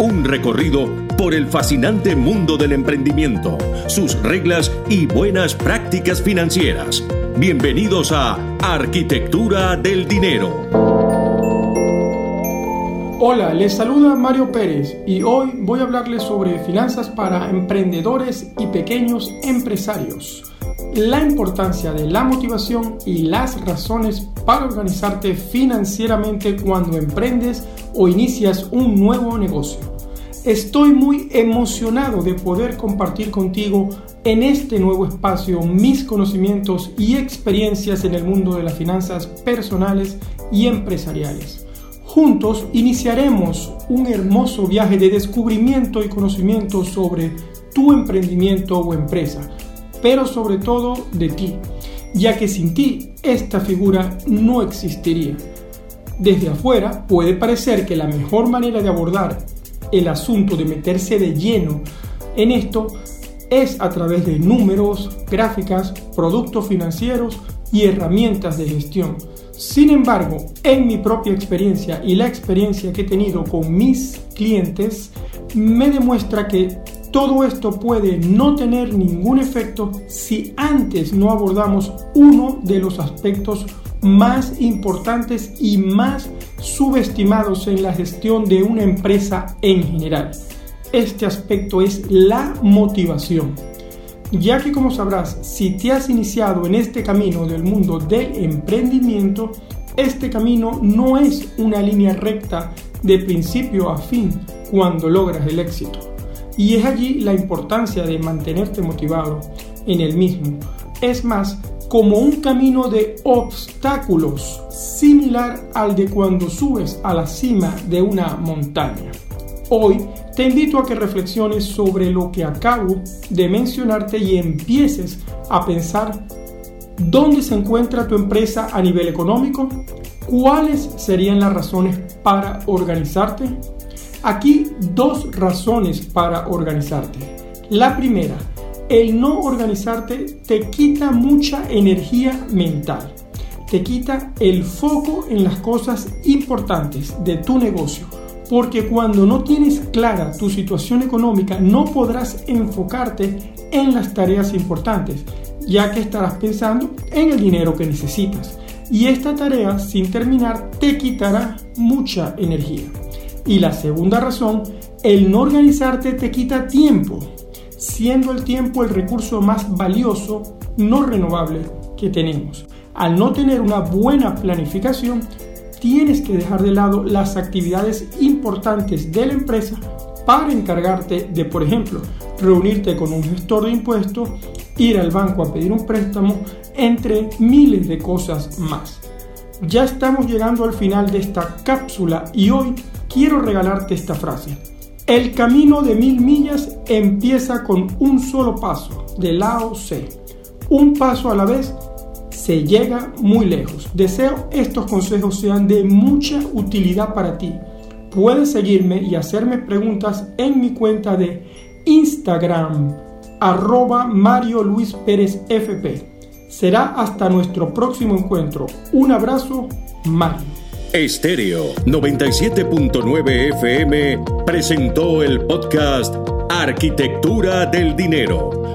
Un recorrido por el fascinante mundo del emprendimiento, sus reglas y buenas prácticas financieras. Bienvenidos a Arquitectura del Dinero. Hola, les saluda Mario Pérez y hoy voy a hablarles sobre finanzas para emprendedores y pequeños empresarios. La importancia de la motivación y las razones para organizarte financieramente cuando emprendes o inicias un nuevo negocio. Estoy muy emocionado de poder compartir contigo en este nuevo espacio mis conocimientos y experiencias en el mundo de las finanzas personales y empresariales. Juntos iniciaremos un hermoso viaje de descubrimiento y conocimiento sobre tu emprendimiento o empresa, pero sobre todo de ti, ya que sin ti esta figura no existiría. Desde afuera puede parecer que la mejor manera de abordar el asunto de meterse de lleno en esto es a través de números, gráficas, productos financieros y herramientas de gestión. Sin embargo, en mi propia experiencia y la experiencia que he tenido con mis clientes, me demuestra que todo esto puede no tener ningún efecto si antes no abordamos uno de los aspectos más importantes y más subestimados en la gestión de una empresa en general. Este aspecto es la motivación. Ya que como sabrás, si te has iniciado en este camino del mundo del emprendimiento, este camino no es una línea recta de principio a fin cuando logras el éxito. Y es allí la importancia de mantenerte motivado en el mismo. Es más, como un camino de obstáculos, similar al de cuando subes a la cima de una montaña. Hoy te invito a que reflexiones sobre lo que acabo de mencionarte y empieces a pensar dónde se encuentra tu empresa a nivel económico, cuáles serían las razones para organizarte. Aquí dos razones para organizarte. La primera, el no organizarte te quita mucha energía mental, te quita el foco en las cosas importantes de tu negocio, porque cuando no tienes clara tu situación económica no podrás enfocarte en las tareas importantes, ya que estarás pensando en el dinero que necesitas. Y esta tarea sin terminar te quitará mucha energía. Y la segunda razón, el no organizarte te quita tiempo siendo el tiempo el recurso más valioso, no renovable que tenemos. Al no tener una buena planificación, tienes que dejar de lado las actividades importantes de la empresa para encargarte de, por ejemplo, reunirte con un gestor de impuestos, ir al banco a pedir un préstamo, entre miles de cosas más. Ya estamos llegando al final de esta cápsula y hoy quiero regalarte esta frase. El camino de mil millas empieza con un solo paso, de Lao C. Un paso a la vez se llega muy lejos. Deseo estos consejos sean de mucha utilidad para ti. Puedes seguirme y hacerme preguntas en mi cuenta de Instagram, arroba Mario Luis Pérez FP. Será hasta nuestro próximo encuentro. Un abrazo, Mario. Estéreo 97.9 FM presentó el podcast Arquitectura del Dinero,